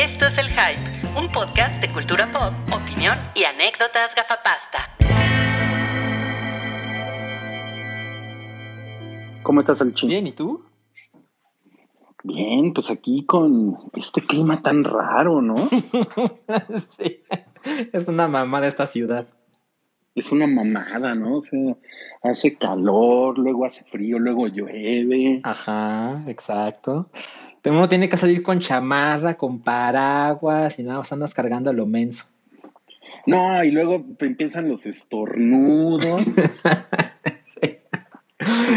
Esto es El Hype, un podcast de cultura pop, opinión y anécdotas gafapasta. ¿Cómo estás, Alchín? Bien, ¿y tú? Bien, pues aquí con este clima tan raro, ¿no? sí, es una mamada esta ciudad. Es una mamada, ¿no? O sea, hace calor, luego hace frío, luego llueve. Ajá, exacto. Pero uno tiene que salir con chamarra, con paraguas y nada más andas cargando lo menso. No, y luego empiezan los estornudos.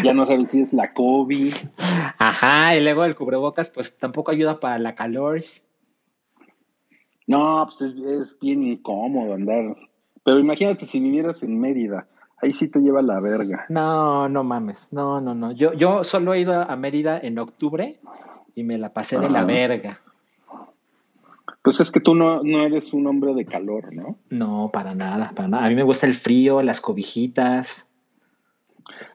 Ya no sabes si es la COVID. Ajá, y luego el cubrebocas pues tampoco ayuda para la calor. No, pues es, es bien incómodo andar. Pero imagínate si vinieras en Mérida. Ahí sí te lleva la verga. No, no mames. No, no, no. Yo, yo solo he ido a Mérida en octubre y me la pasé de la verga. Pues es que tú no, no eres un hombre de calor, ¿no? No, para nada, para nada. A mí me gusta el frío, las cobijitas.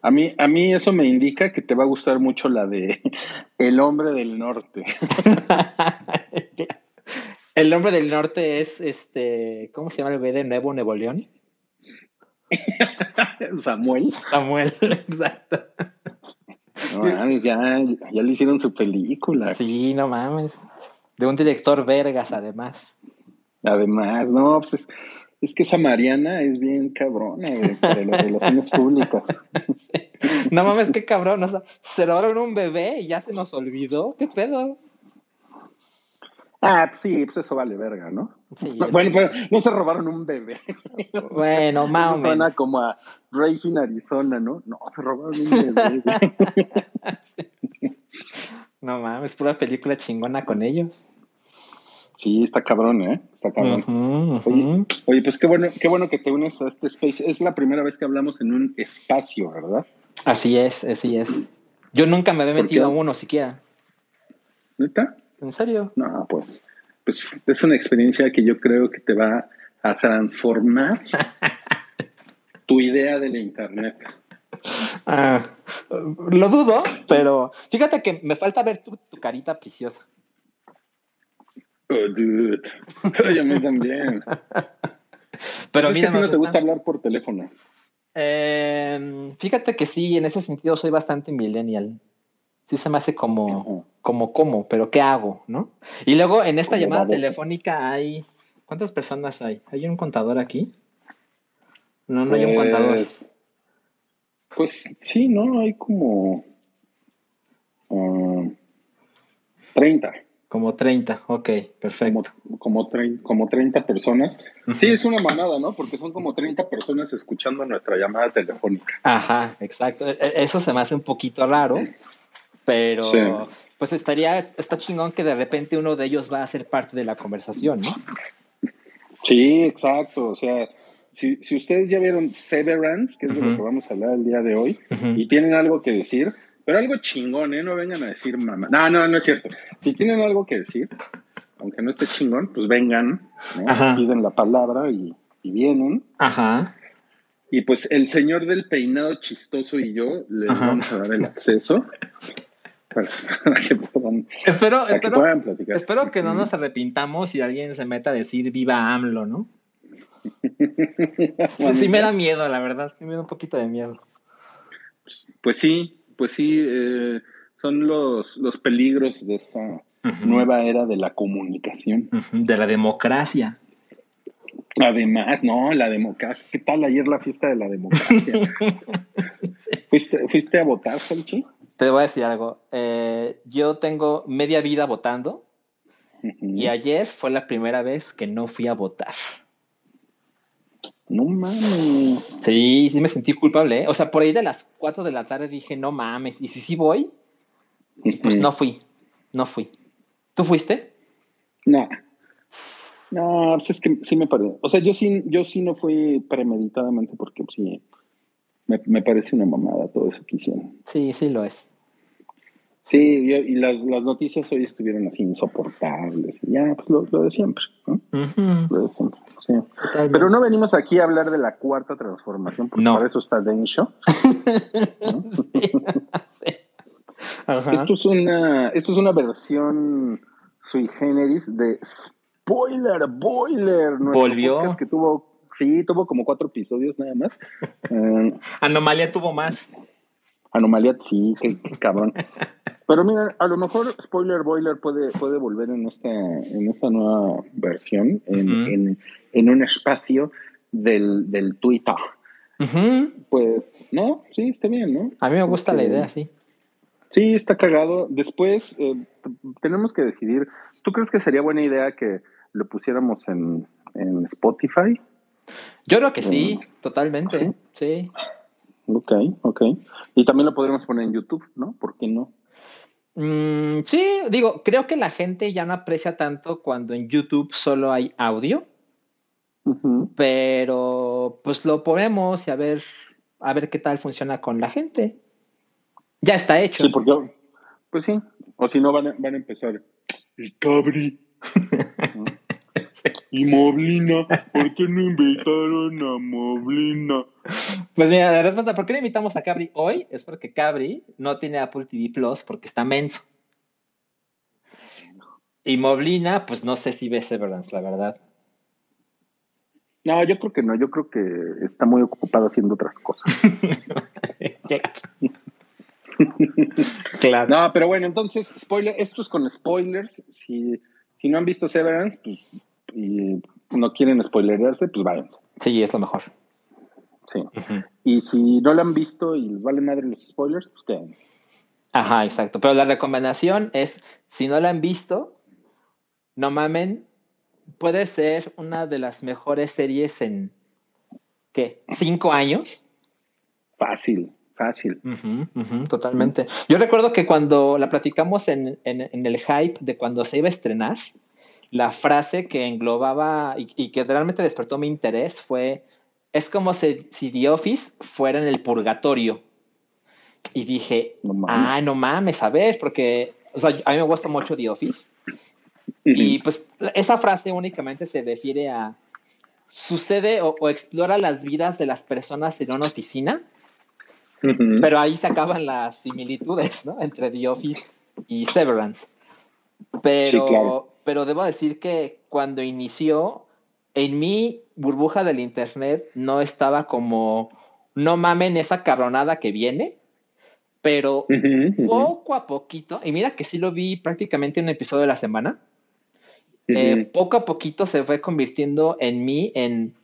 A mí, a mí eso me indica que te va a gustar mucho la de El hombre del norte. el nombre del norte es este, ¿cómo se llama el B de Nuevo Nuevo León? Samuel. Samuel, exacto. No mames, ya, ya le hicieron su película. Sí, no mames. De un director vergas, además. Además, no, pues es, es que esa Mariana es bien cabrona, güey, para las relaciones públicas. No mames, qué cabrón. O sea, se robaron un bebé y ya se nos olvidó. ¿Qué pedo? Ah, pues sí, pues eso vale verga, ¿no? Sí, No, bueno, pero no se robaron un bebé. bueno, más o suena como a Racing Arizona, ¿no? No, se robaron un bebé. No mames, pura película chingona con ellos. Sí, está cabrón, ¿eh? Está cabrón. Oye. Oye, pues qué bueno, qué bueno que te unes a este space. Es la primera vez que hablamos en un espacio, ¿verdad? Así es, así es. Yo nunca me había ¿Por metido a uno siquiera. ¿Neta? ¿En serio? No, pues, pues es una experiencia que yo creo que te va a transformar tu idea de la internet. Ah, lo dudo, pero fíjate que me falta ver tu, tu carita preciosa. Oh, dude. Oye, a mí también. Pero es que mira, a ti no nos te gusta hablar por teléfono. Eh, fíjate que sí, en ese sentido soy bastante millennial. Sí se me hace como. Como, ¿cómo? Pero ¿qué hago? ¿No? Y luego en esta Como llamada telefónica hay, ¿cuántas personas hay? ¿Hay un contador aquí? No, no hay un Pues, contador. Pues sí, ¿no? Hay como ah, 30, Como 30, ok, como, perfecto. como, trein- como 30 personas. Sí, es una mamada, ¿no? Porque son como 30 personas escuchando nuestra llamada telefónica. Ajá, exacto. E- e- Eso se me hace un poquito raro, pero Sí. Pues estaría, está chingón que de repente uno de ellos va a ser parte de la conversación, ¿no? Sí, exacto. O sea, si, si ustedes ya vieron Severance, que es de lo que vamos a hablar el día de hoy, y tienen algo que decir, pero algo chingón, ¿eh? No vengan a decir mamá. No, no, no es cierto. Si tienen algo que decir, aunque no esté chingón, pues vengan, piden la palabra y, y vienen. Ajá. Y pues el señor del peinado chistoso y yo les Ajá. vamos a dar el acceso para, para que puedan, Espero, para que espero, puedan platicar. espero que no nos arrepintamos si alguien se meta a decir viva AMLO, ¿no? Sí, sí me da miedo, la verdad. Sí me da un poquito de miedo. Pues sí, pues sí, eh, son los, los peligros de esta nueva era de la comunicación. De la democracia. Además, no, la democracia. ¿Qué tal ayer la fiesta de la democracia? ¿Fuiste, ¿Fuiste a votar, Salchi? Te voy a decir algo. Eh, yo tengo media vida votando y ayer fue la primera vez que no fui a votar. No mames. Sí, sí me sentí culpable, ¿eh? O sea, por ahí de las 4 de la tarde dije, no mames, y si sí voy, pues no fui, no fui. ¿Tú fuiste? No. No, pues es que sí me parece. O sea, yo sí, yo sí no fui premeditadamente porque pues, sí me, me parece una mamada todo eso que hicieron. Sí, sí lo es. Sí, yo- y las, las noticias hoy estuvieron así insoportables. Y ya, pues lo, lo de siempre, ¿no? Lo de siempre, sí. Pero no venimos aquí a hablar de la cuarta transformación, porque No. para eso está Densho. Sí. Ajá. Esto es una, esto es una versión sui generis de Spoiler Boiler. nuestro Volvió. podcast Que tuvo, sí, tuvo como cuatro episodios nada más. Eh, Anomalía tuvo más. Anomalía, sí, qué, qué cabrón. Pero mira, a lo mejor Spoiler Boiler puede, puede volver en esta, en esta nueva versión, en, en, en un espacio del, del Twitter. Pues, no, sí, está bien, ¿no? A mí me gusta la idea, sí. Sí, está cagado. Después eh, tenemos que decidir. ¿Tú crees que sería buena idea que lo pusiéramos en, en Spotify? Yo creo que sí, totalmente. Sí. Ok, ok. Y también lo podríamos poner en YouTube, ¿no? ¿Por qué no? Mm, sí, digo, creo que la gente ya no aprecia tanto cuando en YouTube solo hay audio, pero pues lo ponemos y a ver, a ver qué tal funciona con la gente. Ya está hecho. Sí, porque, pues sí, o si no van a, van a empezar. Y Cabri. Y Moblina, ¿por qué no invitaron a Moblina? Pues mira, la respuesta, ¿por qué le invitamos a Cabri hoy? Es porque Cabri no tiene Apple TV Plus porque está menso. Y Moblina, pues no sé si ve Severance, la verdad. No, yo creo que no, yo creo que está muy ocupado haciendo otras cosas. claro. No, pero bueno, entonces, spoiler, esto es con spoilers. Si, si no han visto Severance, pues, y no quieren spoilerarse, pues váyanse. Sí, es lo mejor. Sí. Y si no la han visto y les vale madre los spoilers, pues quédense. Ajá, exacto. Pero la recomendación es, si no la han visto, no mamen, puede ser una de las mejores series en, ¿qué? ¿Cinco años? Fácil, fácil. Totalmente. Yo recuerdo que cuando la platicamos en, en- en el hype de cuando se iba a estrenar, la frase que englobaba y, y que realmente despertó mi interés fue, es como si, si The Office fuera en el purgatorio. Y dije, No ah, no mames, a ver, porque o sea, a mí me gusta mucho The Office. Y pues esa frase únicamente se refiere a sucede o, o explora las vidas de las personas en una oficina, Ujú. pero ahí se acaban las similitudes, ¿no? Entre The Office y Severance. Pero, Sí, claro. Pero debo decir que cuando inició, en mi burbuja del internet no estaba como, no mamen esa cabronada que viene, pero Ujú, ujú, poco a poquito, y mira que sí lo vi prácticamente en un episodio de la semana, ujú. eh, poco a poquito se fue convirtiendo en mí en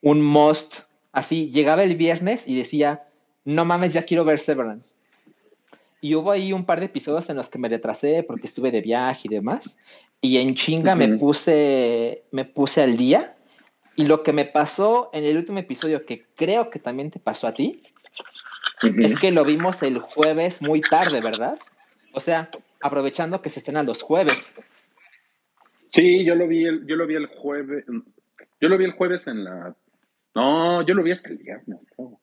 un must. Así, llegaba el viernes y decía, no mames, ya quiero ver Severance. Y hubo ahí un par de episodios en los que me retrasé porque estuve de viaje y demás. Y en chinga me, puse, me puse al día. Y lo que me pasó en el último episodio, que creo que también te pasó a ti, es que lo vimos el jueves muy tarde, ¿verdad? O sea, aprovechando que se estrenan los jueves. Sí, yo lo vi el, yo lo vi el jueves. Yo lo vi el jueves en la. No, yo lo vi hasta el viernes. creo.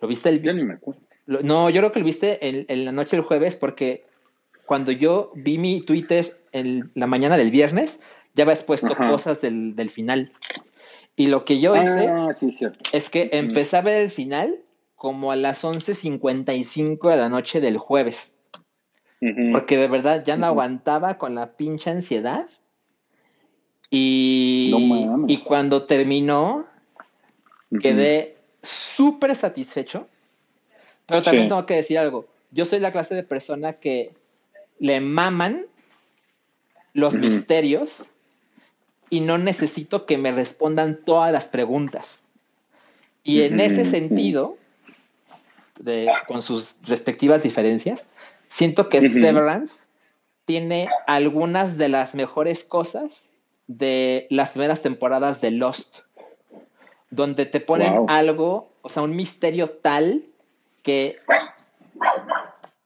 ¿Lo viste el viernes? ni me acuerdo. Lo- No, yo creo que lo viste en, en la noche del jueves porque cuando yo vi mi Twitter en la mañana del viernes, ya habías puesto Ajá. cosas del, del final. Y lo que yo hice Ah, sí, cierto. es que empecé a ver el final como a las 11.55 de la noche del jueves, porque de verdad ya no aguantaba con la pinche ansiedad. Y, No y cuando terminó, quedé súper satisfecho, pero también Sí. tengo que decir algo. Yo soy la clase de persona que le maman los misterios y no necesito que me respondan todas las preguntas. Y en ese sentido, de- con sus respectivas diferencias, siento que. Severance tiene algunas de las mejores cosas de las primeras temporadas de Lost, donde te ponen Wow. algo, o sea, un misterio tal que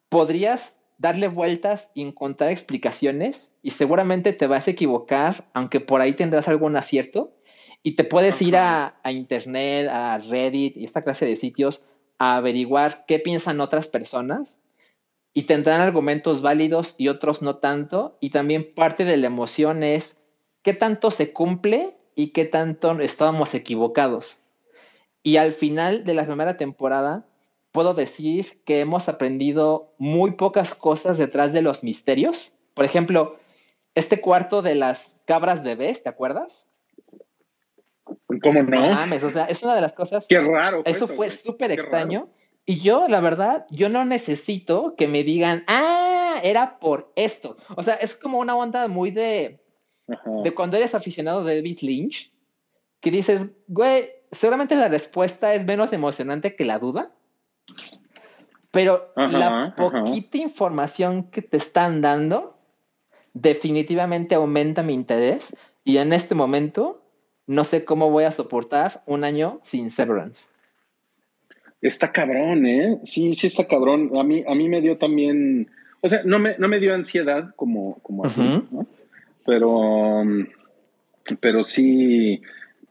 podrías darle vueltas y encontrar explicaciones y seguramente te vas a equivocar, aunque por ahí tendrás algún acierto y te puedes ir a, a internet, a Reddit y esta clase de sitios a averiguar qué piensan otras personas y tendrán argumentos válidos y otros no tanto y también parte de la emoción es qué tanto se cumple y qué tanto estábamos equivocados. Y al final de la primera temporada, puedo decir que hemos aprendido muy pocas cosas detrás de los misterios. Por ejemplo, este cuarto de las cabras bebés, ¿te acuerdas? ¿Cómo no? No mames, o sea, es una de las cosas. Qué raro. Fue eso fue güey. súper extraño. raro. Y yo, la verdad, yo no necesito que me digan, ah, era por esto. O sea, es como una onda muy de, Ajá. de cuando eres aficionado de David Lynch, que dices, güey, seguramente la respuesta es menos emocionante que la duda, pero Ajá, la ajá. poquita información que te están dando definitivamente aumenta mi interés y en este momento no sé cómo voy a soportar un año sin Severance. Está cabrón, ¿eh? Sí, sí está cabrón. A mí, a mí me dio también, o sea, no me, no me dio ansiedad como, como a ti, Ujú. ¿no? Pero, pero sí,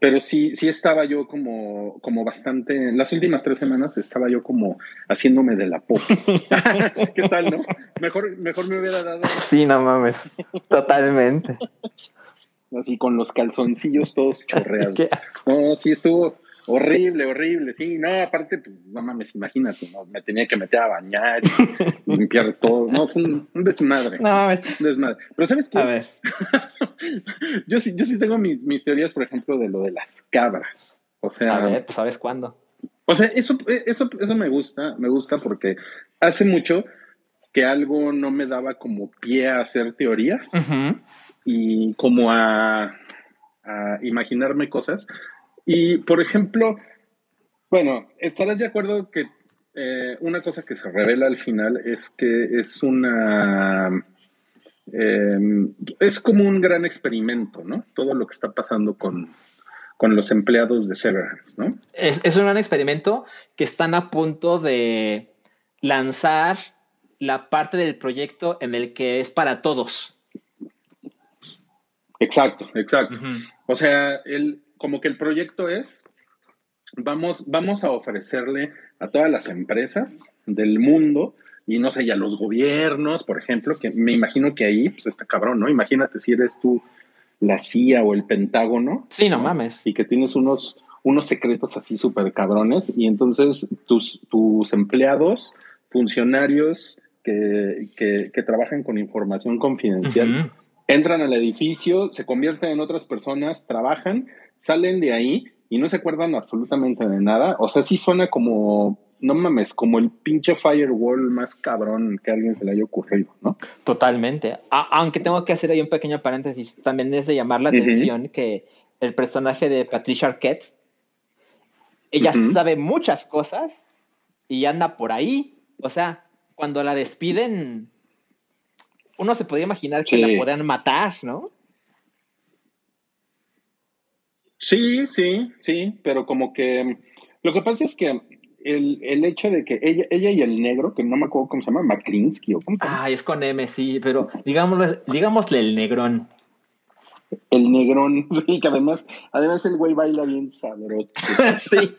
pero sí, sí estaba yo como, como bastante, en las últimas tres semanas estaba yo como haciéndome de la popis. ¿Qué tal, no? Mejor, mejor me hubiera dado Sí, no mames, totalmente. así con los calzoncillos todos chorreados. No, sí estuvo horrible, horrible. Sí, no, aparte, pues no mames, imagínate, ¿no? me tenía que meter a bañar y limpiar todo. No, fue un, un desmadre. No. Un desmadre. Pero ¿sabes qué? A ver, yo, sí, yo sí tengo mis, mis teorías, por ejemplo, de lo de las cabras. O sea, a ver, pues sabes cuándo. o sea eso, eso, eso me gusta, me gusta porque hace mucho que algo no me daba como pie a hacer teorías y como a, a imaginarme cosas. Y, por ejemplo, bueno, estarás de acuerdo que eh, una cosa que se revela al final es que es una... eh, es como un gran experimento, ¿no? Todo lo que está pasando con, con los empleados de Severance, ¿no? Es, es un gran experimento que están a punto de lanzar la parte del proyecto en el que es para todos. Exacto, exacto. O sea, el, como que el proyecto es, vamos, vamos a ofrecerle a todas las empresas del mundo y no sé, y a los gobiernos, por ejemplo, que me imagino que ahí, pues está cabrón, ¿no? Imagínate si eres tú la CIA o el Pentágono Sí, no mames. y que tienes unos, unos secretos así súper cabrones y entonces tus, tus empleados, funcionarios que, que, que trabajan con información confidencial. Entran al edificio, se convierten en otras personas, trabajan, salen de ahí y no se acuerdan absolutamente de nada. O sea, sí suena como, no mames, como el pinche firewall más cabrón que a alguien se le haya ocurrido, ¿no? Totalmente. A- aunque tengo que hacer ahí un pequeño paréntesis, también es de llamar la atención que el personaje de Patricia Arquette, ella sabe muchas cosas y anda por ahí. O sea, cuando la despiden, uno se podía imaginar que Sí. la podían matar, ¿no? Sí, sí, sí, pero como que lo que pasa es que el, el hecho de que ella, ella y el negro, que no me acuerdo cómo se llama, Makrinsky o cómo se llama, Ay, es con M, sí, pero digámosle, digámosle el negrón. el negrón, sí, que además, además el güey baila bien sabroso. sí.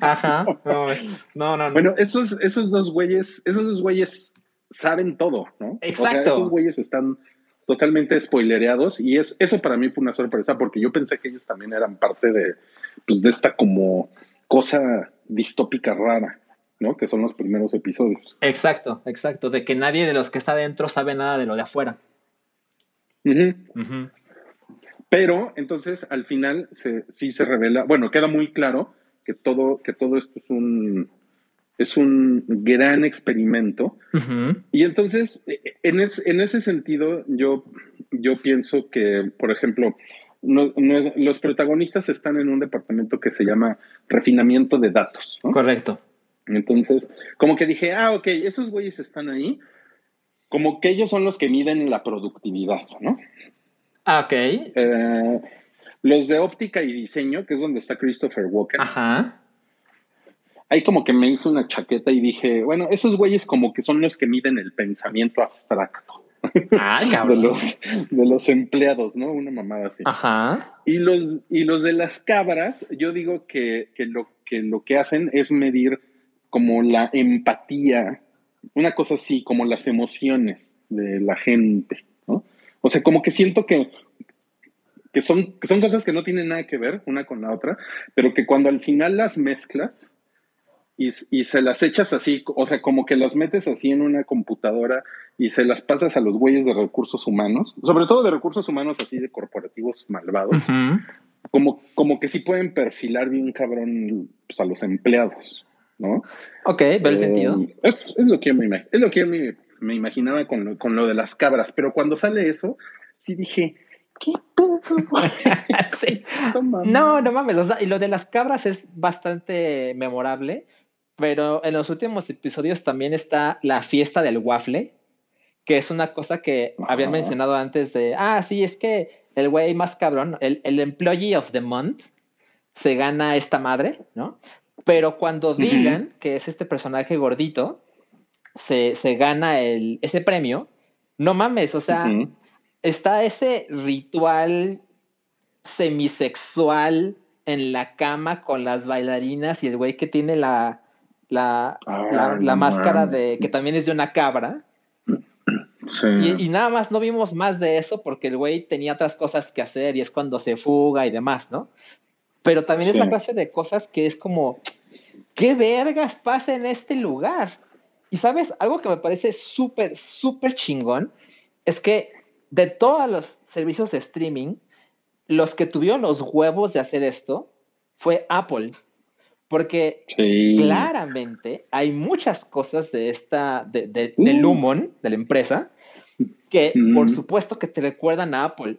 Ajá. No, no, no. no. Bueno, esos, esos dos güeyes, esos dos güeyes saben todo, ¿no? O sea, Exacto. esos güeyes están totalmente spoilereados y es, eso para mí fue una sorpresa porque yo pensé que ellos también eran parte de, pues, de esta como cosa distópica rara, ¿no? Que son los primeros episodios. Exacto, exacto. De que nadie de los que está dentro sabe nada de lo de afuera. Ujú. Ujú. Pero entonces al final se, sí se revela, bueno, queda muy claro que todo, que todo esto es un, es un gran experimento. Y entonces, eh, en, es- en ese sentido, yo, yo pienso que, por ejemplo, no- no los protagonistas están en un departamento que se llama refinamiento de datos. ¿no? Correcto. Entonces, como que dije, ah, ok, esos güeyes están ahí, como que ellos son los que miden la productividad, ¿no? Ah, ok. Eh, los de óptica y diseño, que es donde está Christopher Walken, Ajá. Ahí como que me hizo una chaqueta y dije, bueno, esos güeyes como que son los que miden el pensamiento abstracto. Ay, de los, de los empleados, ¿no? Una mamada así. Ajá. Y, los, y los de las cabras, yo digo que, que lo, que lo que hacen es medir como la empatía, una cosa así, como las emociones de la gente, ¿no? O sea, como que siento que, que, son, que son cosas que no tienen nada que ver una con la otra, pero que cuando al final las mezclas y, se las echas así, o sea, como que las metes así en una computadora y se las pasas a los güeyes de recursos humanos, sobre todo de recursos humanos así de corporativos malvados, como, como que sí pueden perfilar bien cabrón pues, a los empleados, ¿no? Ok, ve el sentido. Eh, es, lo que yo me, es lo que me, imaginaba con lo, con lo de las cabras, pero cuando sale eso, sí dije, ¿qué pedo? No, no mames, y lo de las cabras es bastante memorable pero en los últimos episodios también está la fiesta del waffle, que es una cosa que habían mencionado antes de, ah, sí, es que el güey más cabrón, el, el employee of the month, se gana esta madre, ¿no? Pero cuando digan que es este personaje gordito, se, se gana el, ese premio, no mames, o sea, está ese ritual semisexual en la cama con las bailarinas y el güey que tiene la, la, la, máscara de que también es de una cabra. Y, nada más no vimos más de eso porque el güey tenía otras cosas que hacer y es cuando se fuga y demás, ¿no? Pero también es la clase de cosas que es como, ¿qué vergas pasa en este lugar? Y sabes, algo que me parece súper, súper chingón es que de todos los servicios de streaming, los que tuvieron los huevos de hacer esto fue Apple. Porque claramente hay muchas cosas de esta, de, de, uh. Lumon, de la empresa, que por supuesto que te recuerdan a Apple.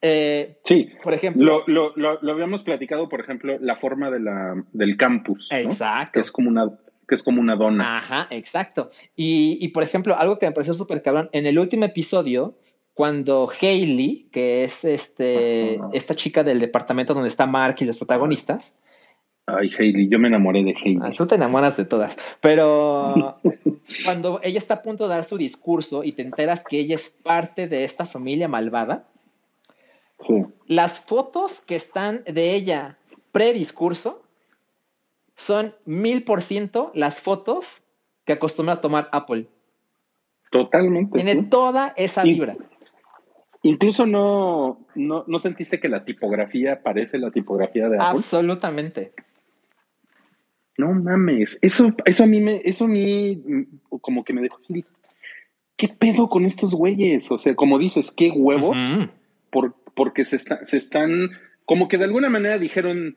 Eh, sí, por ejemplo. Lo, lo, lo, habíamos platicado, por ejemplo, la forma de la, del campus. Exacto. Que es como una que es como una dona. Ajá, exacto. Y, y por ejemplo, algo que me pareció súper cabrón, en el último episodio, cuando Hailey, que es este, esta chica del departamento donde está Mark y los protagonistas, Ay, Hailey, yo me enamoré de Hailey. Ah, tú te enamoras de todas. Pero cuando ella está a punto de dar su discurso y te enteras que ella es parte de esta familia malvada, las fotos que están de ella pre-discurso son mil por ciento las fotos que acostumbra a tomar Apple. Totalmente. Tiene toda esa vibra. Incluso no, no, no, sentiste que la tipografía parece la tipografía de Apple. Absolutamente. No mames, eso, eso a mí me, eso a mí mm, como que me dejó así. ¿Qué pedo con estos güeyes? O sea, como dices, qué huevos, por, porque se, se están, como que de alguna manera dijeron,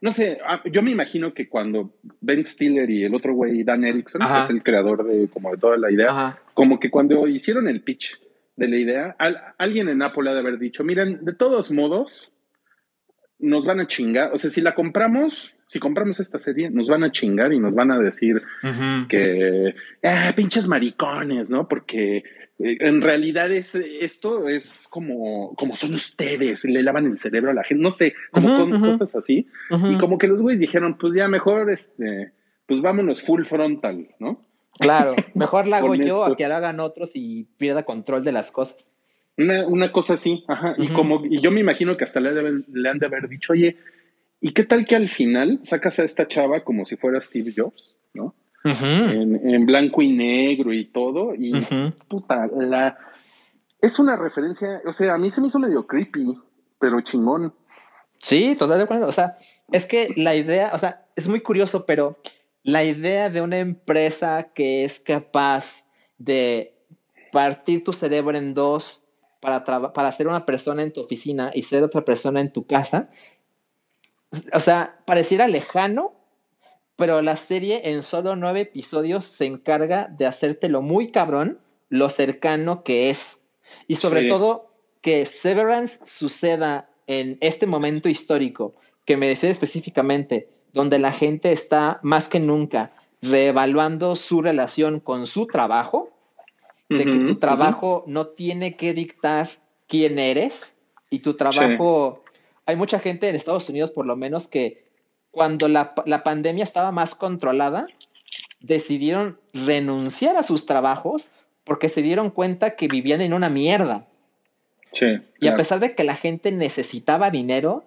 no sé, ah, yo me imagino que cuando Ben Stiller y el otro güey, Dan Erickson, que es el creador de como de toda la idea, como que cuando hicieron el pitch de la idea, alguien en Apple ha de haber dicho, miren, de todos modos, nos van a chingar, o sea, si la compramos, si compramos esta serie, nos van a chingar y nos van a decir que, ah, pinches maricones, ¿no? Porque eh, en realidad es, esto es como, como son ustedes, le lavan el cerebro a la gente, no sé, como con cosas así. Y como que los güeyes dijeron, pues ya mejor, este, pues vámonos full frontal, ¿no? Claro, mejor la hago yo a que la hagan otros y pierda control de las cosas. Una, una cosa así, ajá. Y como, y yo me imagino que hasta le, le han de haber dicho, oye, ¿Y qué tal que al final sacas a esta chava como si fuera Steve Jobs, ¿no? en, blanco y negro y todo. Y puta, la. Es una referencia, o sea, a mí se me hizo medio creepy, pero chingón. Sí, totalmente. O sea, es que la idea, o sea, es muy curioso, pero la idea de una empresa que es capaz de partir tu cerebro en dos para, para ser una persona en tu oficina y ser otra persona en tu casa, o sea, pareciera lejano, pero la serie en solo nueve episodios se encarga de hacértelo muy cabrón, lo cercano que es. Y sobre todo, que Severance suceda en este momento histórico, que me decide específicamente, donde la gente está más que nunca reevaluando su relación con su trabajo, de que tu trabajo no tiene que dictar quién eres y tu trabajo hay mucha gente en Estados Unidos, por lo menos, que cuando la, pandemia estaba más controlada, decidieron renunciar a sus trabajos porque se dieron cuenta que vivían en una mierda. Sí, y a pesar de que la gente necesitaba dinero,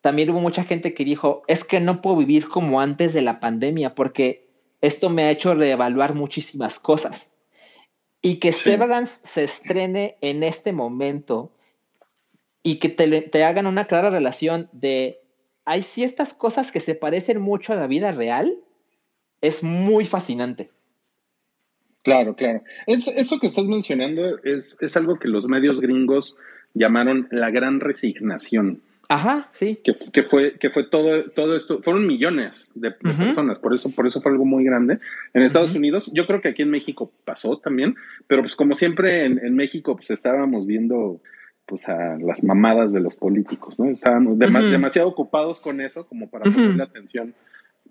también hubo mucha gente que dijo, es que no puedo vivir como antes de la pandemia porque esto me ha hecho reevaluar muchísimas cosas. Y que Severance se estrene en este momento y que te, hagan una clara relación de hay ciertas cosas que se parecen mucho a la vida real, es muy fascinante. Claro, claro. eso que estás mencionando es, es algo que los medios gringos llamaron la gran resignación. Ajá, sí. Que, que, fue, que fue todo, todo esto, fueron millones de, personas, por eso, por eso fue algo muy grande. En Estados Unidos, yo creo que aquí en México pasó también, pero pues como siempre en, México, pues estábamos viendo pues a las mamadas de los políticos, ¿no? Estábamos demasiado ocupados con eso como para ponerle atención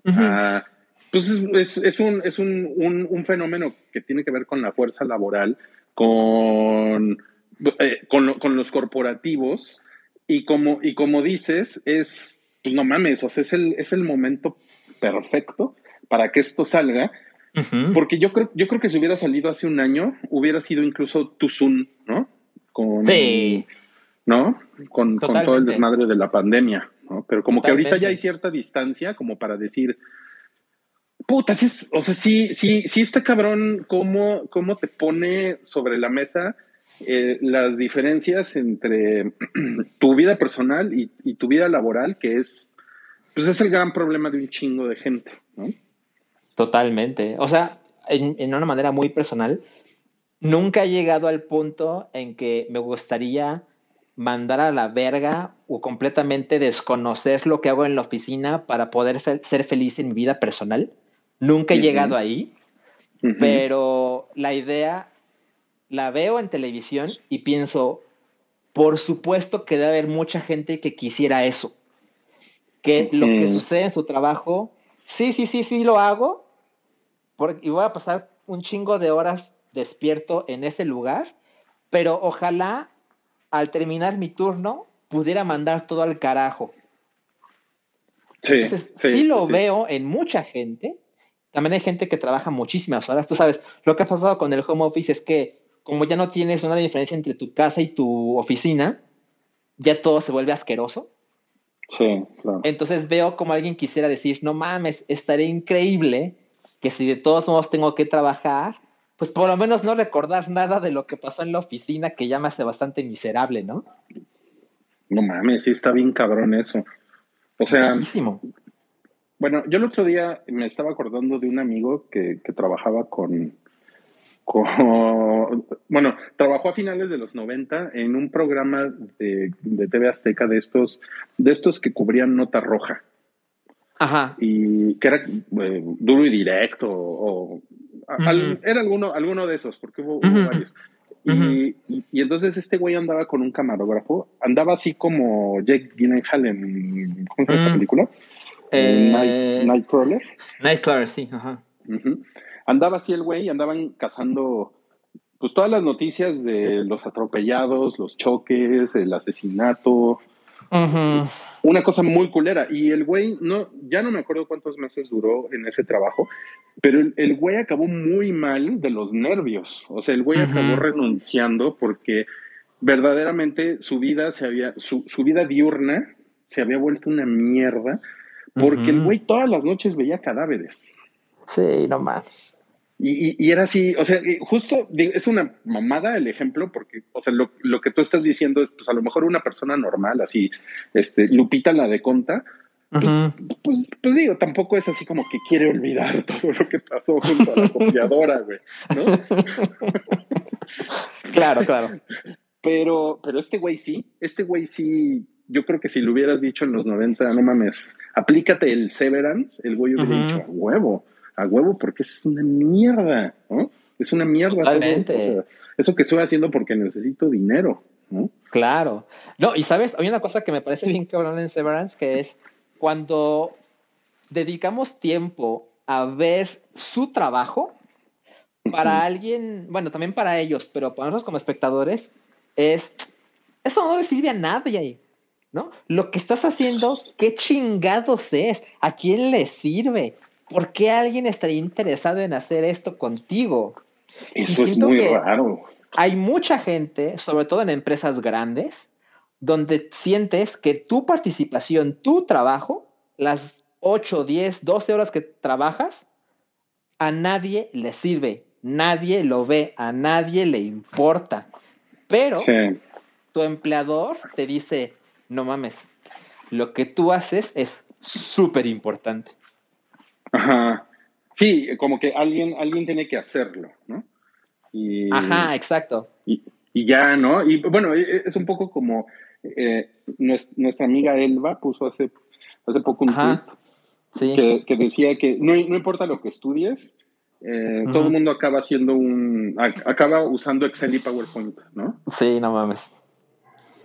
a, pues es, es, un, es un, un, fenómeno que tiene que ver con la fuerza laboral, con, eh, con, con los corporativos, y como, y como dices, es, pues no mames, o sea, es el, es el momento perfecto para que esto salga. Porque yo creo, yo creo que si hubiera salido hace un año, hubiera sido incluso Tuzun, ¿no? Con, sí. ¿No? Con, con, todo el desmadre de la pandemia, ¿no? Pero como que ahorita ya hay cierta distancia como para decir, puta, o sea, sí, sí, sí, este cabrón, ¿cómo, cómo te pone sobre la mesa eh, las diferencias entre tu vida personal y, tu vida laboral, que es, pues es el gran problema de un chingo de gente, ¿no? Totalmente. O sea, en, una manera muy personal, nunca he llegado al punto en que me gustaría mandar a la verga o completamente desconocer lo que hago en la oficina para poder ser feliz en mi vida personal. Nunca he llegado ahí, pero la idea la veo en televisión y pienso, por supuesto que debe haber mucha gente que quisiera eso. Que lo que sucede en su trabajo, sí, sí, sí, sí lo hago. y voy a pasar un chingo de horas despierto en ese lugar, pero ojalá al terminar mi turno pudiera mandar todo al carajo. Sí, Entonces, sí, lo veo en mucha gente. También hay gente que trabaja muchísimas horas. Tú sabes, lo que ha pasado con el home office es que como ya no tienes una diferencia entre tu casa y tu oficina, ya todo se vuelve asqueroso. Sí, claro. Entonces veo como alguien quisiera decir, no mames, estaría increíble que si de todos modos tengo que trabajar, pues por lo menos no recordar nada de lo que pasó en la oficina que ya me hace bastante miserable, ¿no? No mames, sí está bien cabrón eso. O sea, bueno, yo el otro día me estaba acordando de un amigo que trabajaba con, bueno, trabajó a finales de los 90 en un programa de, TV Azteca de estos, de estos que cubrían nota roja. Ajá. Y que era eh, duro y directo, o, era alguno, alguno de esos, porque hubo, varios. Y, y, entonces este güey andaba con un camarógrafo, andaba así como Jake Gyllenhaal en, ¿cómo se llama esta película? Eh, Nightcrawler. Nightcrawler, sí, ajá andaba así el güey, andaban cazando pues todas las noticias de los atropellados, los choques, el asesinato. Una cosa muy culera. Y el güey, no, ya no me acuerdo cuántos meses duró en ese trabajo, pero el, güey acabó muy mal de los nervios. O sea, el güey acabó renunciando porque verdaderamente su vida se había, su, vida diurna se había vuelto una mierda porque el güey todas las noches veía cadáveres. Sí, no más. Y, era así, o sea, justo es una mamada el ejemplo, porque, o sea, lo, que tú estás diciendo es, pues a lo mejor una persona normal, así, este, Lupita la de Conta, pues, pues, pues, digo, tampoco es así como que quiere olvidar todo lo que pasó junto a la copiadora, güey, ¿no? claro, claro. Pero, pero este güey sí, este güey sí, yo creo que si lo hubieras dicho en los 90, no mames, aplícate el Severance, el güey hubiera dicho, a huevo a huevo porque es una mierda, ¿no? Es una mierda. Totalmente. eso que estoy haciendo porque necesito dinero, ¿no? Claro. No, y sabes, hay una cosa que me parece bien cabrón en Severance, que es cuando dedicamos tiempo a ver su trabajo, para alguien, bueno, también para ellos, pero para nosotros como espectadores, es, eso no le sirve a nadie, ¿no? Lo que estás haciendo, ¿qué chingados es? ¿A quién le sirve? ¿por qué alguien estaría interesado en hacer esto contigo? Eso es muy raro. Hay mucha gente, sobre todo en empresas grandes, donde sientes que tu participación, tu trabajo, las 8, 10, 12 horas que trabajas, a nadie le sirve, nadie lo ve, a nadie le importa. Pero tu empleador te dice, no mames, lo que tú haces es súper importante. Ajá. Sí, como que alguien, alguien tiene que hacerlo, ¿no? Ajá, exacto. Y, ya, ¿no? Y bueno, e, e, es un poco como eh, nuestra amiga Elba puso hace, hace poco un tweet que, decía que no, no, importa lo que estudies, eh, todo el mundo acaba haciendo un, acaba usando Excel y PowerPoint, ¿no? Sí, no mames.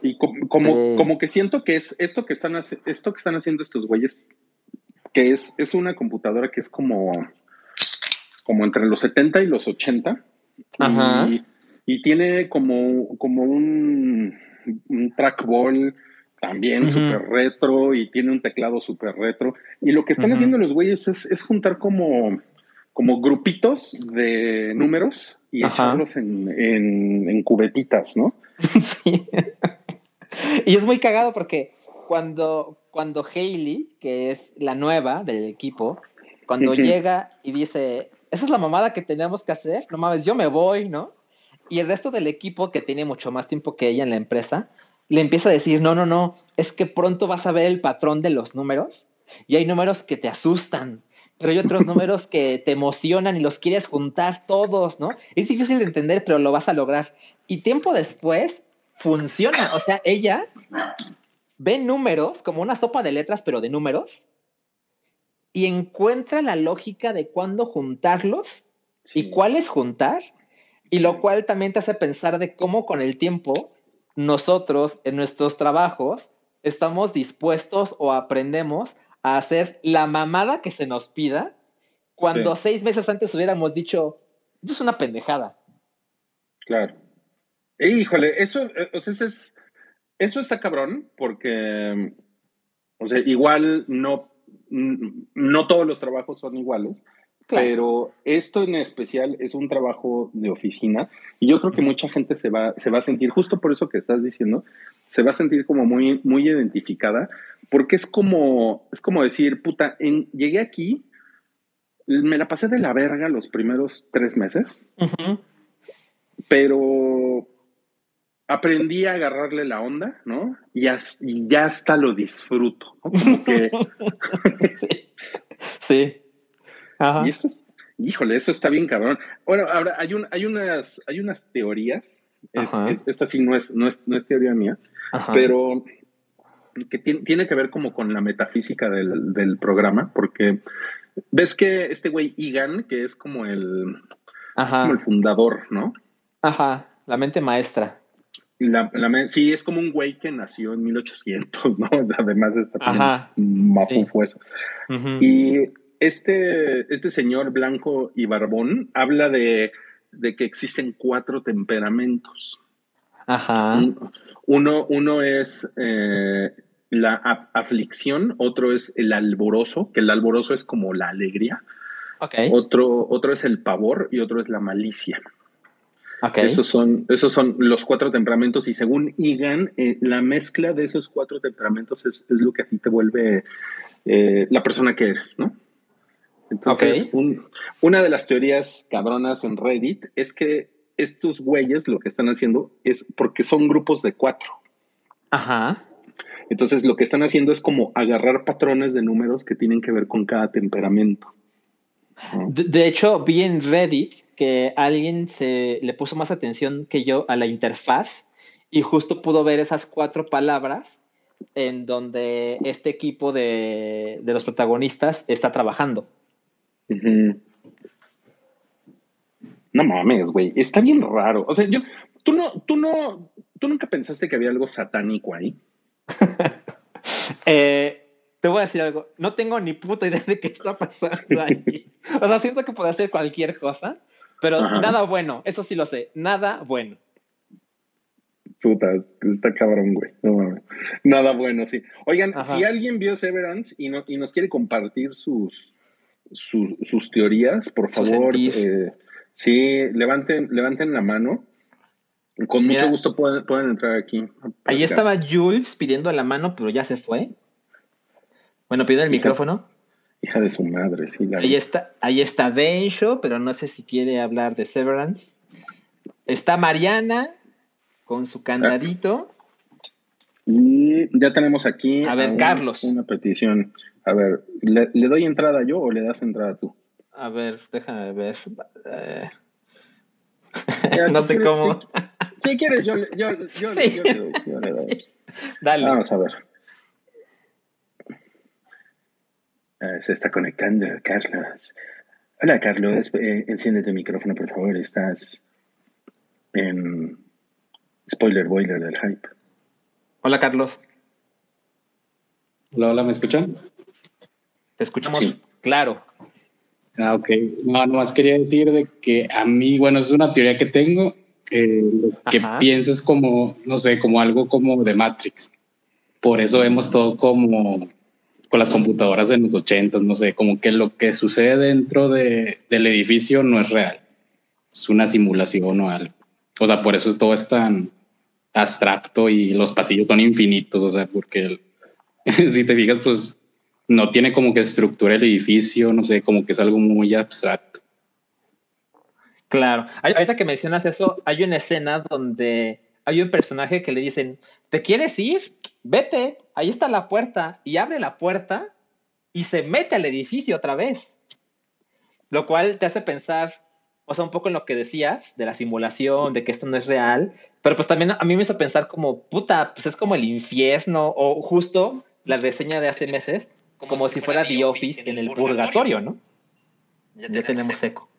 Y como, como, que siento que es esto que están, esto que están haciendo estos güeyes, que es, es una computadora que es como, como entre los 70 y los 80. Y, tiene como, como un, un trackball también súper retro y tiene un teclado súper retro. Y lo que están haciendo los güeyes es, es, juntar como, como grupitos de números y echarlos en, en, en, cubetitas, ¿no? Sí. y es muy cagado porque cuando, cuando Hailey, que es la nueva del equipo, cuando llega y dice, esa es la mamada que tenemos que hacer, no mames, yo me voy, ¿no? Y el resto del equipo, que tiene mucho más tiempo que ella en la empresa, le empieza a decir, no, no, no, es que pronto vas a ver el patrón de los números y hay números que te asustan, pero hay otros números que te emocionan y los quieres juntar todos, ¿no? Es difícil de entender, pero lo vas a lograr. Y tiempo después, funciona. O sea, ella ve números como una sopa de letras, pero de números, y encuentra la lógica de cuándo juntarlos y cuáles juntar, y lo cual también te hace pensar de cómo con el tiempo nosotros en nuestros trabajos estamos dispuestos o aprendemos a hacer la mamada que se nos pida cuando seis meses antes hubiéramos dicho, esto es una pendejada. Claro. Híjole, eso, eh, o sea, es, eso está cabrón porque, o sea, igual no, no todos los trabajos son iguales, pero esto en especial es un trabajo de oficina y yo creo que mucha gente se va, se va a sentir, justo por eso que estás diciendo, se va a sentir como muy, muy identificada, porque es como, es como decir, puta, en, llegué aquí, me la pasé de la verga los primeros tres meses, pero aprendí a agarrarle la onda, ¿no? Y, ya hasta lo disfruto, ¿no? sí. Y eso es, híjole, eso está bien cabrón. Bueno, ahora hay, un, hay, unas, hay unas teorías, esta sí no es, no es, no es teoría mía, pero que tiene, que ver como con la metafísica del, programa, porque ves que este güey Igan, que es como el, es como el fundador, ¿no? Ajá, la mente maestra. La, sí, es como un güey que nació en 1800, ¿no? Además está mafufo eso. Y este, este señor blanco y barbón habla de, que existen cuatro temperamentos. Ajá. Uno, uno es eh, la aflicción, otro es el alboroso, que el alboroso es como la alegría. Okay. Otro, otro es el pavor y otro es la malicia. Esos, son, esos son los cuatro temperamentos y según Igan, eh, la mezcla de esos cuatro temperamentos es, lo que a ti te vuelve eh, la persona que eres, ¿no? Entonces, una de las teorías cabronas en Reddit es que estos güeyes lo que están haciendo es porque son grupos de cuatro. Ajá. Entonces, lo que están haciendo es como agarrar patrones de números que tienen que ver con cada temperamento. De, hecho, vi en Reddit que alguien se le puso más atención que yo a la interfaz y justo pudo ver esas cuatro palabras en donde este equipo de, los protagonistas está trabajando. No mames, güey. Está bien raro. O sea, yo, tú no, tú no, tú nunca pensaste que había algo satánico ahí. eh, te voy a decir algo, no tengo ni puta idea de qué está pasando ahí. o sea, siento que puede ser cualquier cosa, pero nada bueno, eso sí lo sé, nada bueno. Puta, está cabrón, güey. nada bueno, sí. Oigan, si alguien vio Severance y, no, y nos quiere compartir sus, sus, teorías, por favor, eh, sí, levanten, levanten la mano. Con mucho gusto pueden, pueden entrar aquí. Ahí estaba Jules pidiendo la mano, pero ya se fue. Bueno, pide el micrófono. Hija de su madre, sí. ahí, está, ahí está Densho, pero no sé si quiere hablar de Severance. Está Mariana con su candadito. Y ya tenemos aquí. A ver, Carlos. Una petición. A ver, ¿le, doy entrada yo o le das entrada tú? A ver, déjame ver. Eh, no sé cómo. Si, quieres, yo, yo, yo, sí. yo, le doy. Dale. Vamos a ver. Ah, se está conectando, Carlos. Hola, Carlos. Eh, enciende tu micrófono, por favor. Estás en Spoiler Boiler del Hype. Hola, Carlos. Hola, hola, ¿me escuchan? Te escuchamos claro. Ah, ok. No, nomás quería decir de que a mí, bueno, es una teoría que tengo, lo que pienso es como, no sé, como algo como de Matrix. Por eso vemos todo como con las computadoras de los ochentas, no sé, como que lo que sucede dentro de, del edificio no es real. Es una simulación o algo. O sea, por eso todo es tan abstracto y los pasillos son infinitos, o sea, porque si te fijas, pues no tiene como que estructura el edificio, no sé, como que es algo muy abstracto. Claro, ahorita que mencionas eso, hay una escena donde hay un personaje que le dicen, ¿te quieres ir? Vete, ahí está la puerta, y abre la puerta y se mete al edificio otra vez. Lo cual te hace pensar, o sea, un poco en lo que decías de la simulación, de que esto no es real, pero pues también a mí me hizo pensar como, puta, pues es como el infierno, o justo la reseña de hace meses, como, si fuera The Office en el purgatorio, ¿no? Ya, tenemos eco.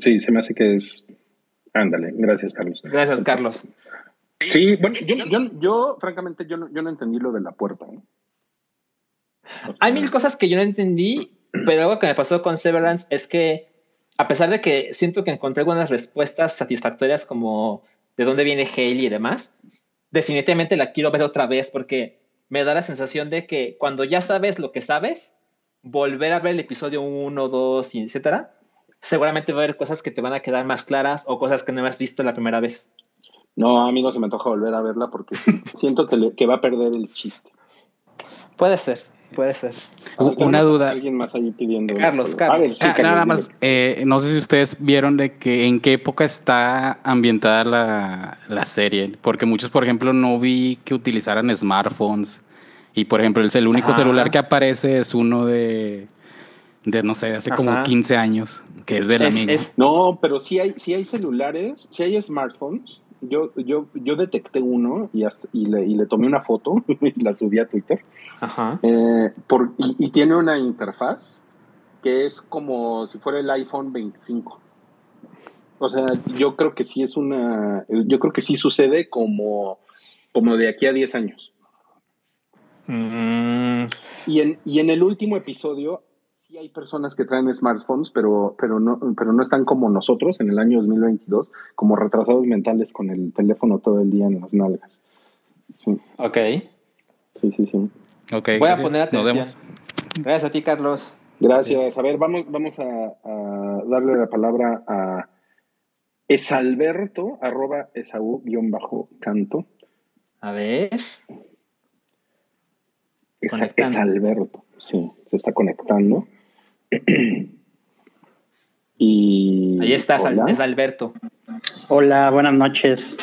Sí, se me hace que es. Ándale, gracias, Carlos. Gracias, Carlos. Sí, bueno, yo, yo, yo francamente, yo no, yo no entendí lo de la puerta. Hay mil cosas que yo no entendí, pero algo que me pasó con Severance es que, a pesar de que siento que encontré algunas respuestas satisfactorias como de dónde viene Haley y demás, definitivamente la quiero ver otra vez porque me da la sensación de que cuando ya sabes lo que sabes, volver a ver el episodio 1, 2, etcétera, seguramente va a haber cosas que te van a quedar más claras o cosas que no has visto la primera vez. No, a mí no se me antoja volver a verla porque siento que, que va a perder el chiste. Puede ser. Puede ser. Una duda. Alguien más ahí pidiendo. Carlos, Carlos. Ah, nada más, eh, no sé si ustedes vieron de que en qué época está ambientada la, la, serie, porque muchos, por ejemplo, no vi que utilizaran smartphones y, por ejemplo, el, el único celular que aparece es uno de, de no sé, hace como 15 años, que es del amigo. No, pero sí hay, sí hay celulares, sí hay smartphones yo, yo, yo detecté uno y, y, le, y le tomé una foto y la subí a Twitter. Ajá. Eh, por, y, tiene una interfaz que es como si fuera el iPhone 25. O sea, yo creo que sí es una. Yo creo que sí sucede como, como de aquí a 10 años. Mm. Y, en, y en el último episodio hay personas que traen smartphones, pero, pero, no, pero no están como nosotros en el año 2022, como retrasados mentales con el teléfono todo el día en las nalgas. Ok. Sí, sí, sí. Okay, Voy a poner atención. Gracias a ti, Carlos. Gracias. A ver, vamos, vamos a, darle la palabra a esalberto, arroba esaú-canto. A ver. Es, Alberto, sí, se está conectando. y Ahí estás, es Alberto. Hola, buenas noches.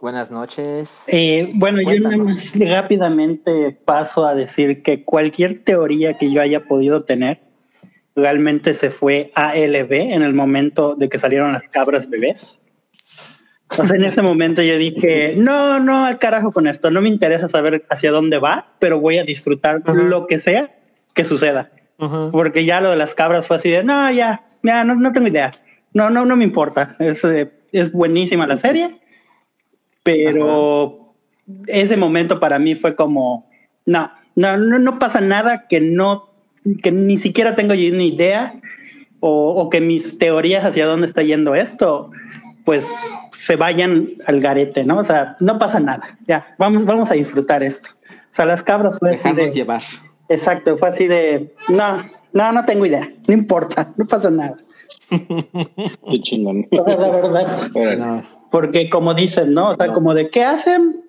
Buenas noches. Eh, bueno, yo nada más rápidamente paso a decir que cualquier teoría que yo haya podido tener realmente se fue a LB en el momento de que salieron las cabras bebés. O sea, en ese momento yo dije, no, no, al carajo con esto, no me interesa saber hacia dónde va, pero voy a disfrutar lo que sea que suceda. Porque ya lo de las cabras fue así de, no, ya, ya, no, no tengo idea. No, no, no me importa. Es, eh, es buenísima la serie, pero ese momento para mí fue como, no, no, no, pasa nada que no, que ni siquiera tengo yo una idea o, o que mis teorías hacia dónde está yendo esto, pues se vayan al garete, ¿no? O sea, no pasa nada. Ya, vamos, vamos a disfrutar esto. O sea, las cabras fue así de, llevar. Exacto, fue así de, no, no, no tengo idea, no importa, no pasa nada. Qué chingón. O sea, la verdad. Porque como dicen, ¿no? O sea, como de qué hacen,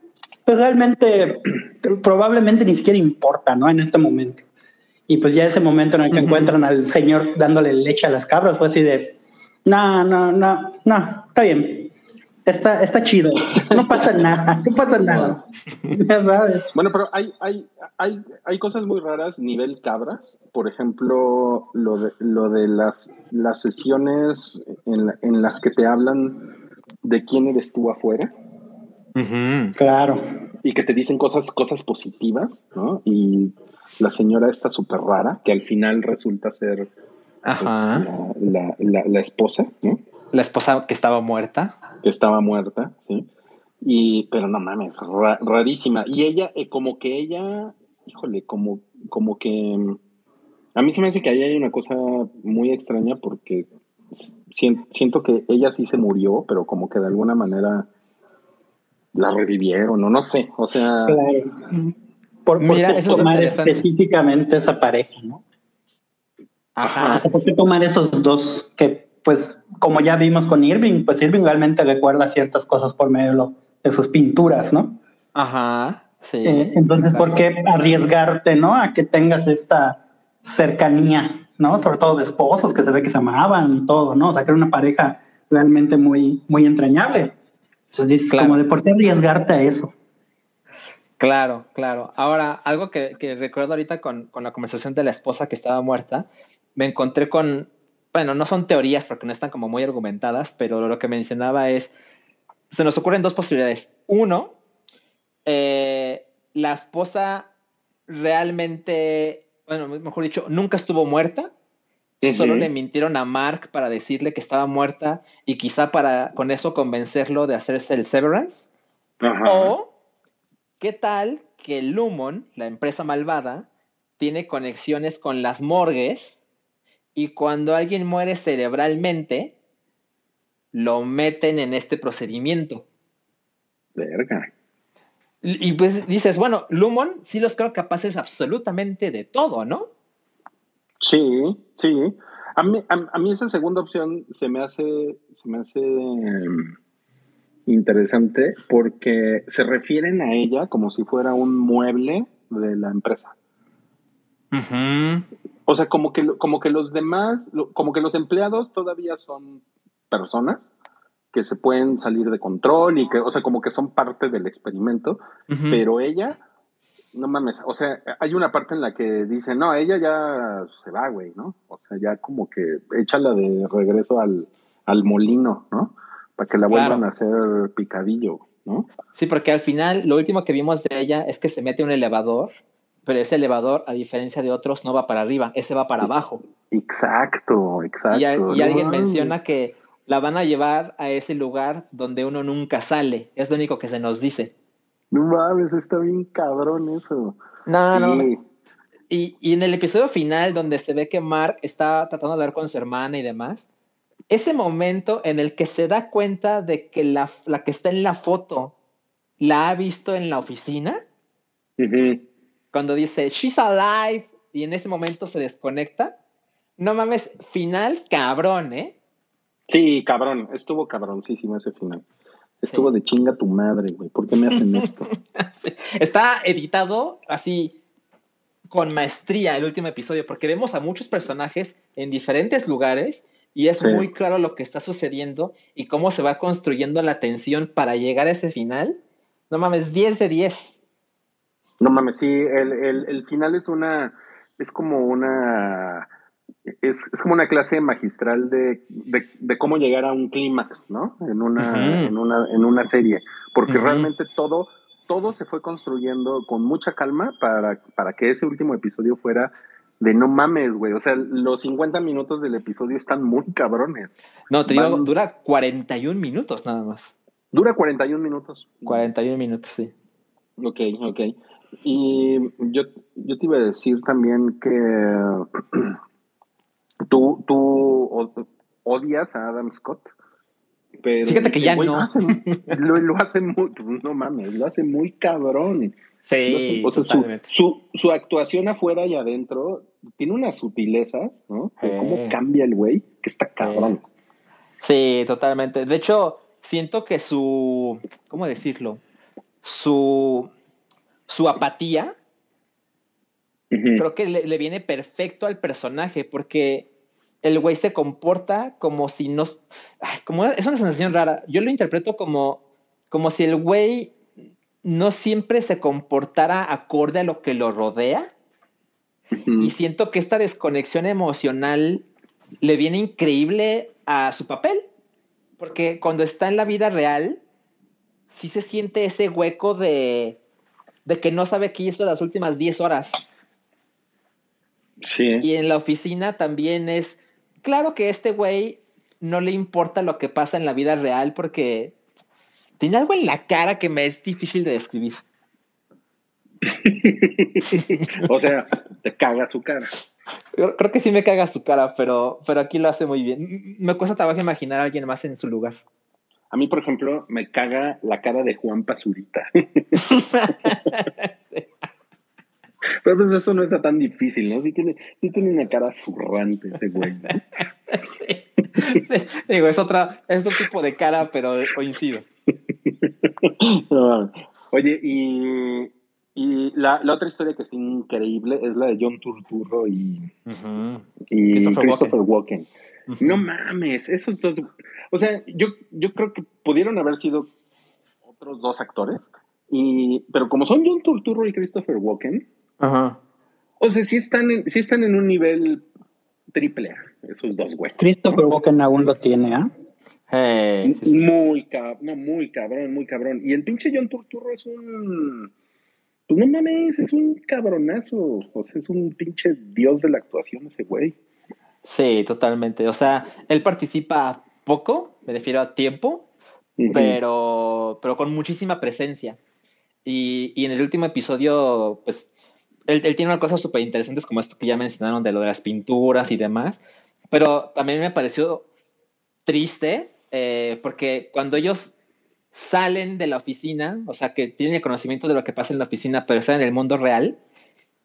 pues realmente, probablemente ni siquiera importa, ¿no? En este momento. Y pues ya ese momento en el que encuentran al señor dándole leche a las cabras, fue así de, no, no, no, no, está bien. Está, está chido. No pasa nada, no pasa nada. Ya sabes. Bueno, pero hay, hay, hay, hay cosas muy raras nivel cabras. Por ejemplo, lo de, lo de las, las sesiones en, en las que te hablan de quién eres tú afuera. Claro. Y que te dicen cosas, cosas positivas, ¿no? Y la señora está súper rara, que al final resulta ser pues, la, la, la, esposa, ¿no? La esposa que estaba muerta. Que estaba muerta, sí. Y, pero no mames, rarísima. Y ella, eh, como que ella, híjole, como, como que a mí se me hace que ahí hay una cosa muy extraña porque siento que ella sí se murió, pero como que de alguna manera la revivieron, o no sé, o sea... Por, Mira, qué tomar específicamente esa pareja, no? Ajá. O sea, ¿por qué tomar esos dos que, pues, como ya vimos con Irving, pues Irving realmente recuerda ciertas cosas por medio de sus pinturas, ¿no? Ajá, sí. Eh, entonces, ¿por qué arriesgarte, no? A que tengas esta cercanía ¿no? Sobre todo de esposos que se ve que se amaban y todo, ¿no? O sea, que era una pareja realmente muy, muy entrañable. Entonces dices, como de por qué arriesgarte a eso. Claro, claro. Ahora, algo que, recuerdo ahorita con, con, la conversación de la esposa que estaba muerta, me encontré con, bueno, no son teorías porque no están como muy argumentadas, pero lo que mencionaba es, se nos ocurren dos posibilidades. Uno, eh, la esposa realmente bueno, mejor dicho, nunca estuvo muerta. Solo le mintieron a Mark para decirle que estaba muerta y quizá para con eso convencerlo de hacerse el Severance. O, ¿qué tal que Lumon, la empresa malvada, tiene conexiones con las morgues y cuando alguien muere cerebralmente, lo meten en este procedimiento? Verga. Y pues dices, bueno, Lumon sí los creo capaces absolutamente de todo, ¿no? Sí, sí. A mí, a, mí esa segunda opción se me hace, se me hace em, interesante porque se refieren a ella como si fuera un mueble de la empresa. O sea, como que, como que los demás, como que los empleados todavía son personas que se pueden salir de control y que, o sea, como que son parte del experimento, pero ella, no mames, o sea, hay una parte en la que dice, no, ella ya se va, güey, ¿no? O sea, ya como que échala de regreso al, al molino, ¿no? Para que la vuelvan a hacer picadillo, ¿no? Sí, porque al final lo último que vimos de ella es que se mete un elevador, pero ese elevador, a diferencia de otros, no va para arriba, ese va para abajo. Exacto, exacto. Y, alguien menciona que la van a llevar a ese lugar donde uno nunca sale. Es lo único que se nos dice. No mames, está bien cabrón eso. No, no. Y, y, en el episodio final, donde se ve que Mark está tratando de hablar con su hermana y demás, ese momento en el que se da cuenta de que la, la que está en la foto la ha visto en la oficina, cuando dice, she's alive, y en ese momento se desconecta, no mames, final cabrón, ¿eh? Sí, cabrón, estuvo cabroncísimo ese final. Estuvo de chinga tu madre, güey. ¿Por qué me hacen esto? Está editado así con maestría el último episodio, porque vemos a muchos personajes en diferentes lugares y es muy claro lo que está sucediendo y cómo se va construyendo la tensión para llegar a ese final. No mames, 10 de 10. No mames, sí, el, el final es una, es como una es, como una clase magistral de, cómo llegar a un clímax, ¿no? En una, en una, en una serie. Porque realmente todo, todo se fue construyendo con mucha calma para, para que ese último episodio fuera de no mames, güey. O sea, los 50 minutos del episodio están muy cabrones. No, te digo, dura 41 minutos nada más. Dura 41 minutos. 41 minutos, sí. Ok, ok. Y yo, yo te iba a decir también que Tú, tú odias a Adam Scott. Pero Fíjate que ya no. Lo hace, muy, pues no mames, lo hace muy cabrón. Sí. o sea, su, su, actuación afuera y adentro tiene unas sutilezas, ¿no? cómo cambia el güey, que está cabrón. Sí, totalmente. De hecho, siento que su, ¿cómo decirlo? Su, su apatía creo que le, viene perfecto al personaje porque el güey se comporta como si no... como es una sensación rara. Yo lo interpreto como, como si el güey no siempre se comportara acorde a lo que lo rodea. Y siento que esta desconexión emocional le viene increíble a su papel. Porque cuando está en la vida real, sí se siente ese hueco de, de que no sabe qué hizo las últimas 10 horas. Sí. Y en la oficina también es, claro que este güey no le importa lo que pasa en la vida real porque tiene algo en la cara que me es difícil de describir. o sea, te caga su cara. Creo, que sí me caga su cara, pero, pero aquí lo hace muy bien. Me cuesta trabajo imaginar a alguien más en su lugar. A mí, por ejemplo, me caga la cara de Juan Pazurita. Pero pues eso no está tan difícil, ¿no? Sí tiene, sí tiene una cara zurrante ese güey, Digo, es otra, es otro tipo de cara, pero coincido. Oye, y, y la, la, otra historia que es increíble es la de John Turturro y, y Christopher, Walken. No mames, esos dos. O sea, yo, yo creo que pudieron haber sido otros dos actores, y, pero como son John Turturro y Christopher Walken, Ajá. o sea, sí están, en, sí están en un nivel triple A, esos dos güey. Christopher Walken aún lo tiene, ¿ah? Muy cabrón, no, muy cabrón, muy cabrón. Y el pinche John Turturro es un. Pues no mames, es un cabronazo. O sea, es un pinche dios de la actuación ese güey. Sí, totalmente. O sea, él participa poco, me refiero a tiempo, pero, pero con muchísima presencia. Y, y, en el último episodio, pues, él, él tiene unas cosas súper interesantes como esto que ya mencionaron de lo de las pinturas y demás, pero también me pareció triste eh, porque cuando ellos salen de la oficina, o sea, que tienen conocimiento de lo que pasa en la oficina, pero están en el mundo real,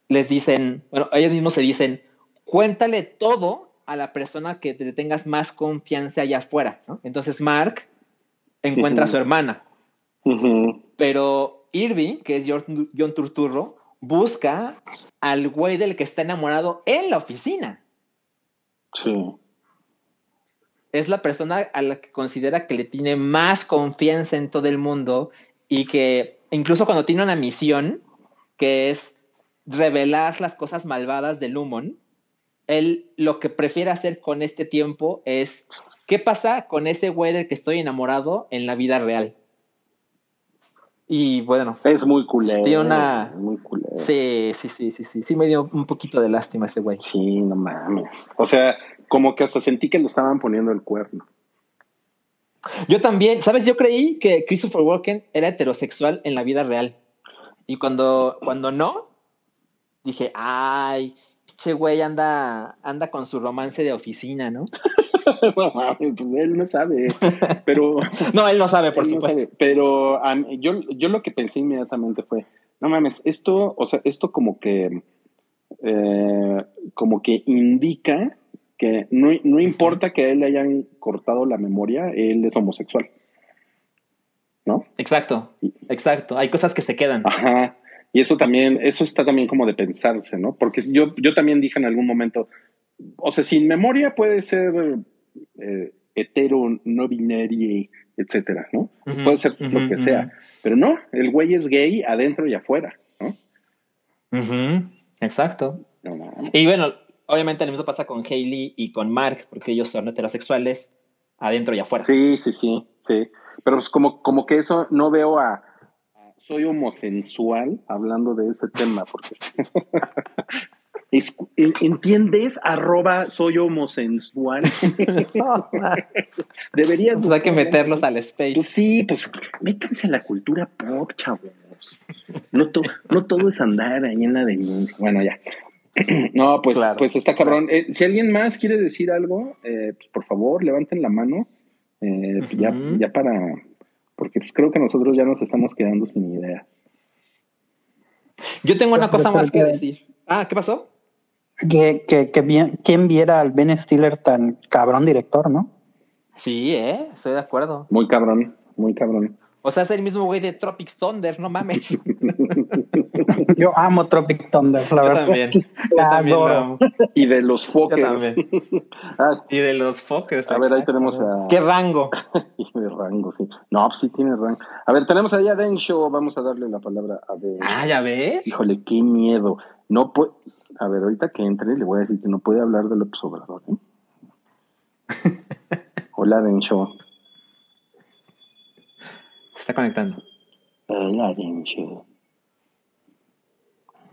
les dicen, bueno, ellos mismos se dicen, cuéntale todo a la persona que te tengas más confianza allá afuera, ¿no? Entonces Mark encuentra a su hermana, pero Irving, que es John, John Turturro, busca al güey del que está enamorado en la oficina. Sí es la persona a la que considera que le tiene más confianza en todo el mundo y que incluso cuando tiene una misión, que es revelar las cosas malvadas de Lumon, él lo que prefiere hacer con este tiempo es qué pasa con ese güey del que estoy enamorado en la vida real. Y bueno. Es muy culero. Tiene una. Muy culero. Sí, sí, sí, sí, sí. Sí me dio un poquito de lástima ese güey. Sí, no mames. O sea, como que hasta sentí que lo estaban poniendo el cuerno. Yo también, ¿sabes? Yo creí que Christopher Walken era heterosexual en la vida real. Y cuando, cuando no, dije, ay, pinche güey anda, anda con su romance de oficina, ¿no? no pues él no sabe. Pero. no, él no sabe, por supuesto. pero yo, yo lo que pensé inmediatamente fue: no mames, esto, o sea, esto como que. Eh, como que indica que no, no importa que a él le hayan cortado la memoria, él es homosexual. ¿No? Exacto, exacto. Hay cosas que se quedan. Ajá. Y eso también, eso está también como de pensarse, ¿no? Porque yo, yo también dije en algún momento, o sea, sin memoria puede ser eh, hetero, no binario, etcétera, ¿no? puede ser lo que sea. Pero no, el güey es gay adentro y afuera, ¿no? Exacto. y bueno, obviamente lo mismo pasa con Hailey y con Mark, porque ellos son heterosexuales adentro y afuera. Sí, sí, sí, sí. Pero pues como, como que eso no veo a, soy homosensual hablando de ese tema, porque ¿entiendes? Arroba soy homosensual. Deberías. Pues hay que meterlos al space. Pues sí, pues métanse a la cultura pop, chavos. No, no todo es andar ahí en la de. Bueno, ya. No, pues, pues está cabrón. Eh, si alguien más quiere decir algo, eh, pues por favor, levanten la mano. Eh, ya, ya para. Porque pues creo que nosotros ya nos estamos quedando sin ideas. Yo tengo una cosa más que decir. Ah, ¿qué pasó? Que, que, que bien, ¿quién viera al Ben Stiller tan cabrón director, no? Sí, eh, estoy de acuerdo. Muy cabrón, muy cabrón. O sea, es el mismo güey de Tropic Thunder, no mames. Yo amo Tropic Thunder, la Yo verdad. también. Yo La también lo amo. Y de los Yo Fockers. también. Ah, Y de los Fockers. A ver, ahí tenemos a- ¿Qué rango? y de rango, sí. No, pues sí tiene rango. A ver, tenemos ahí a Densho. Vamos a darle la palabra a Densho. Ah, ya ves. Híjole, qué miedo. No puede. A ver, ahorita que entre, le voy a decir que no puede hablar de López Obrador. ¿eh? Hola, Densho. Está conectando. Hola, Densho.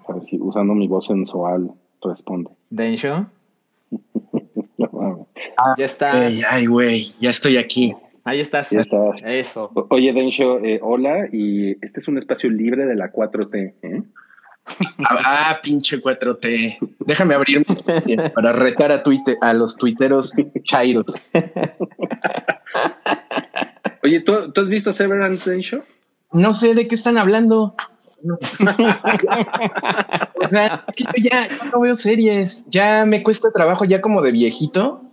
A ver si usando mi voz sensual responde. Densho. Ya está. Ay, ay, güey, ya estoy aquí. Ahí estás. Ya estás. Eso. O- Oye, Densho, eh, hola, y este es un espacio libre de la 4T. ¿eh? Ah, ah, pinche 4T. Déjame abrir para retar a, Twitter, a los tuiteros chairos. Oye, ¿tú, tú has visto Severance, Densho? No sé de qué están hablando. No. o sea, es que yo ya yo no veo series. Ya me cuesta trabajo, ya como de viejito,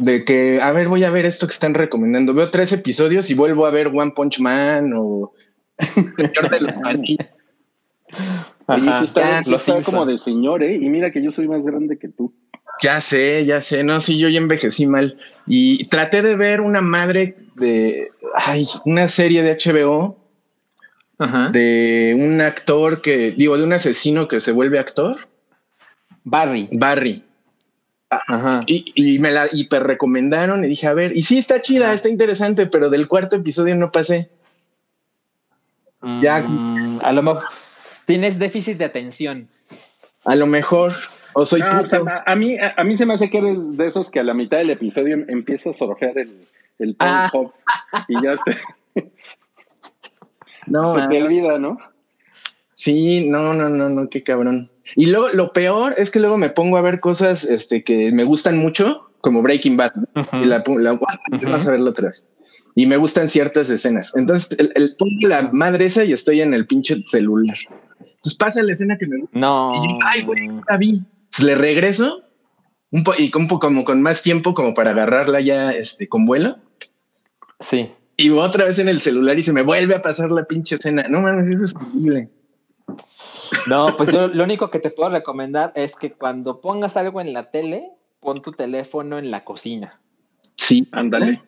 de que, a ver, voy a ver esto que están recomendando. Veo tres episodios y vuelvo a ver One Punch Man o Señor de los Anillos. Oye, sí está, Ya, sí está como de señor, ¿eh? Y mira que yo soy más grande que tú. Ya sé, ya sé, no, sí, yo ya envejecí mal y traté de ver una madre de, ay, una serie de HBO Ajá. de un actor que, digo, de un asesino que se vuelve actor, Barry. Barry, Ajá. y, y me la hiper recomendaron y dije, a ver, y sí está chida, está interesante, pero del cuarto episodio no pasé. Ya. Mm, a lo mejor tienes déficit de atención. A lo mejor, o soy Ah, o sea, puto. a, mí, a, a mí se me hace que eres de esos que a la mitad del episodio em- empieza a surfear el, el Ah. Pornhub y ya se, No, se te ah, olvida, ¿no? Sí, no, no, no, no, qué cabrón. Y luego lo peor es que luego me pongo a ver cosas este, que me gustan mucho, como Breaking Bad, y la, la es más a verlo otra vez. Y me gustan ciertas escenas. Entonces, el, el pongo la madre esa y estoy en el pinche celular. Entonces pasa la escena que me gusta. No. Y yo, ay, güey, no la vi. Entonces, le regreso un po y con, como con más tiempo como para agarrarla ya este, con vuelo. Sí. Y otra vez en el celular y se me vuelve a pasar la pinche escena. No mames, eso es horrible. No, pues yo lo único que te puedo recomendar es que cuando pongas algo en la tele, pon tu teléfono en la cocina. Sí. Ándale.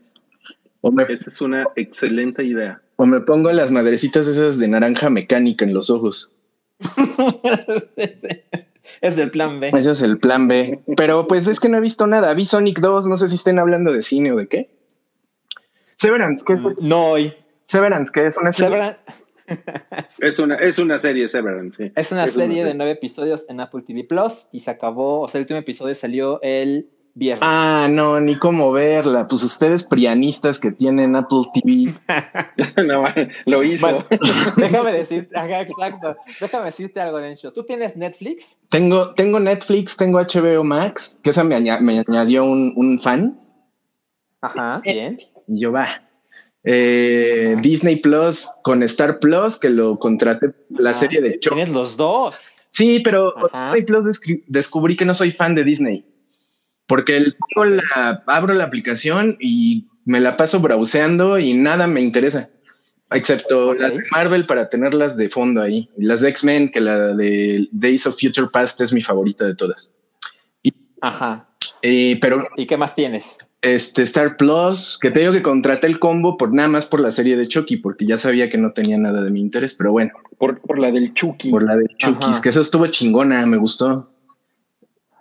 O me, Esa es una excelente idea. o me pongo las madrecitas esas de naranja mecánica en los ojos. es del plan B. Ese es el plan B. Pero pues es que no he visto nada. Vi Sonic 2, no sé si estén hablando de cine o de qué. Severance, ¿qué, No hoy. Severance, que es una serie? Severance Es una, es una serie Severance, sí. es una Es una serie de nueve episodios en Apple TV Plus y se acabó, o sea, el último episodio salió el viernes. Ah, no, ni cómo verla. Pues ustedes prianistas que tienen Apple TV. No, lo hizo. Bueno, déjame decirte, ajá, exacto. Déjame decirte algo, Dencho. ¿Tú tienes Netflix? Tengo, tengo Netflix, tengo HBO Max, que esa me, aña- me añadió un, un fan. Ajá, bien. Y yo va. Eh, Disney Plus con Star Plus, que lo contraté la Ah, serie de Chuck. Tienes los dos. Sí, pero. Disney Plus descubrí que no soy fan de Disney. Porque el- pongo la- abro la aplicación y me la paso browseando y nada me interesa. Excepto las de Marvel para tenerlas de fondo ahí. Y las de X-Men, que la de Days of Future Past es mi favorita de todas. Ajá. Eh, pero ¿Y qué más tienes? este Star Plus, que te digo que contraté el combo por nada más por la serie de Chucky, porque ya sabía que no tenía nada de mi interés, pero bueno, Por, por la del Chucky. por la de Chucky, Ajá. que eso estuvo chingona, me gustó.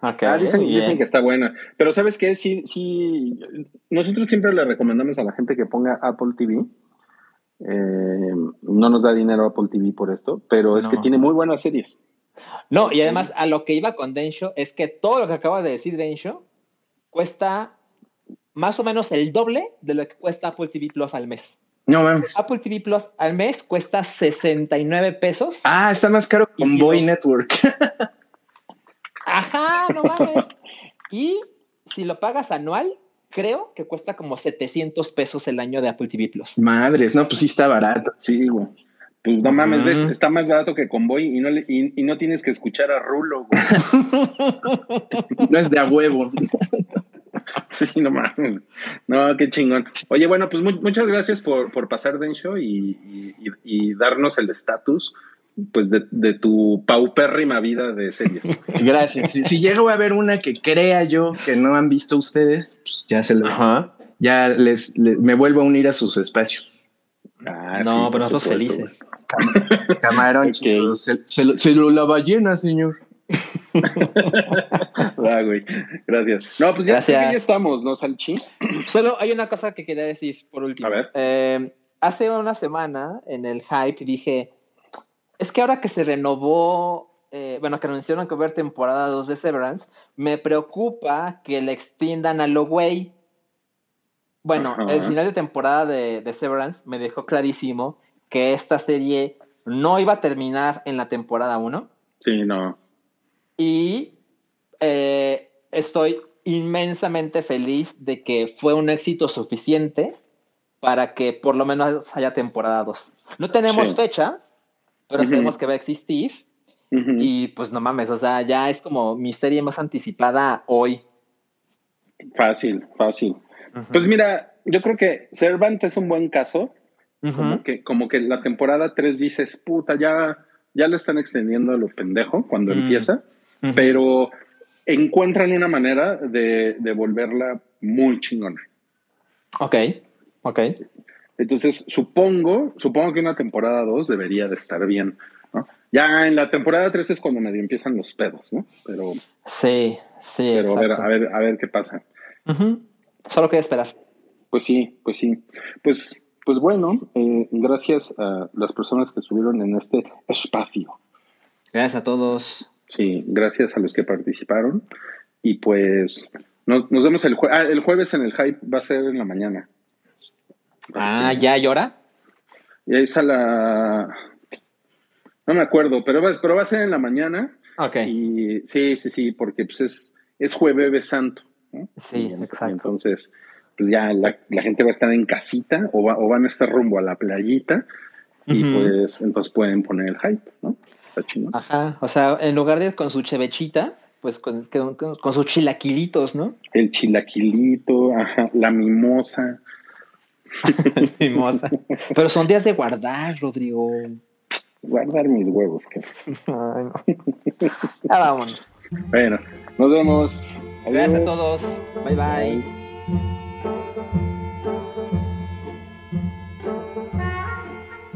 Ok, Ah, dicen, dicen que está buena. Pero ¿sabes qué? Sí, sí. Nosotros siempre le recomendamos a la gente que ponga Apple TV. Eh, no nos da dinero Apple TV por esto, pero es No. que tiene muy buenas series. No, y además a lo que iba con Densho es que todo lo que acaba de decir Densho cuesta más o menos el doble de lo que cuesta Apple TV Plus al mes. No mames. Apple TV Plus al mes cuesta 69 pesos. Ah, está más caro con Y Boy yo- Network. Ajá, no mames. Y si lo pagas anual, creo que cuesta como 700 pesos el año de Apple TV Plus. Madres, no, pues sí está barato. Sí, güey. Pues no mames, ves, está más barato que Convoy y no, le- y, y no tienes que escuchar a Rulo, güey. No es de a huevo. Sí, no mames. No, qué chingón. Oye, bueno, pues mu- muchas gracias por, por pasar, Densho, y, y- y darnos el estatus pues de, de, tu paupérrima vida de series. Gracias. Si, llego a ver una que crea yo que no han visto ustedes, pues ya se lo. Ya les, me vuelvo a unir a sus espacios. Ah, no, pero nosotros felices. Camarón, se, lo, la ballena, señor. ah, güey. Gracias. No, pues ya, ya estamos, ¿no, Salchi? Solo hay una cosa que quería decir por último. A ver. Eh, hace una semana en el hype dije, es que ahora que se renovó, eh, bueno, que anunciaron que va a haber temporada 2 de Severance, me preocupa que le extiendan a lo güey. Bueno, el final de temporada de, Severance me dejó clarísimo que esta serie no iba a terminar en la temporada 1. Sí, no. Y eh, estoy inmensamente feliz de que fue un éxito suficiente para que por lo menos haya temporada 2. No tenemos fecha, pero sabemos que va a existir. Y pues no mames, o sea, ya es como mi serie más anticipada hoy. Fácil, fácil. Pues mira, yo creo que Servant es un buen caso. como, que, como que la temporada 3 dices, puta, ya, ya le están extendiendo a lo pendejo cuando empieza, pero encuentran una manera de, de volverla muy chingona. Ok. Ok. Entonces, supongo, supongo que una temporada 2 debería de estar bien, ¿no? Ya en la temporada 3 es cuando medio empiezan los pedos, ¿no? Pero. Sí, sí. Pero a ver, a ver, a ver qué pasa. Solo queda esperar. Pues sí, pues sí. Pues, pues bueno, eh, gracias a las personas que estuvieron en este espacio. Gracias a todos. Sí, gracias a los que participaron. Y pues nos, vemos el jueves. Ah, el jueves en el hype va a ser en la mañana. Ah, ¿ya llora? Y ahí a la... No me acuerdo, pero va, pero va a ser en la mañana. Ok. Y sí, sí, sí, porque pues es, es jueves santo. Sí, exacto. Entonces, pues ya la, gente va a estar en casita o, o van a estar rumbo a la playita y pues entonces pueden poner el hype, ¿no? Está chido. Ajá, o sea, en lugar de con su chevechita, pues con, con, con, sus chilaquilitos, ¿no? El chilaquilito, ajá, la mimosa. Pero son días de guardar, Rodrigo. Guardar mis huevos. Que... Ay, vámonos. Bueno, nos vemos. Gracias a todos. Bye bye.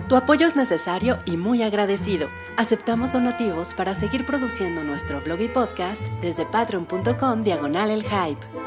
Tu apoyo es necesario y muy agradecido. Aceptamos donativos para seguir produciendo nuestro blog y podcast desde patreon.com diagonal el hype.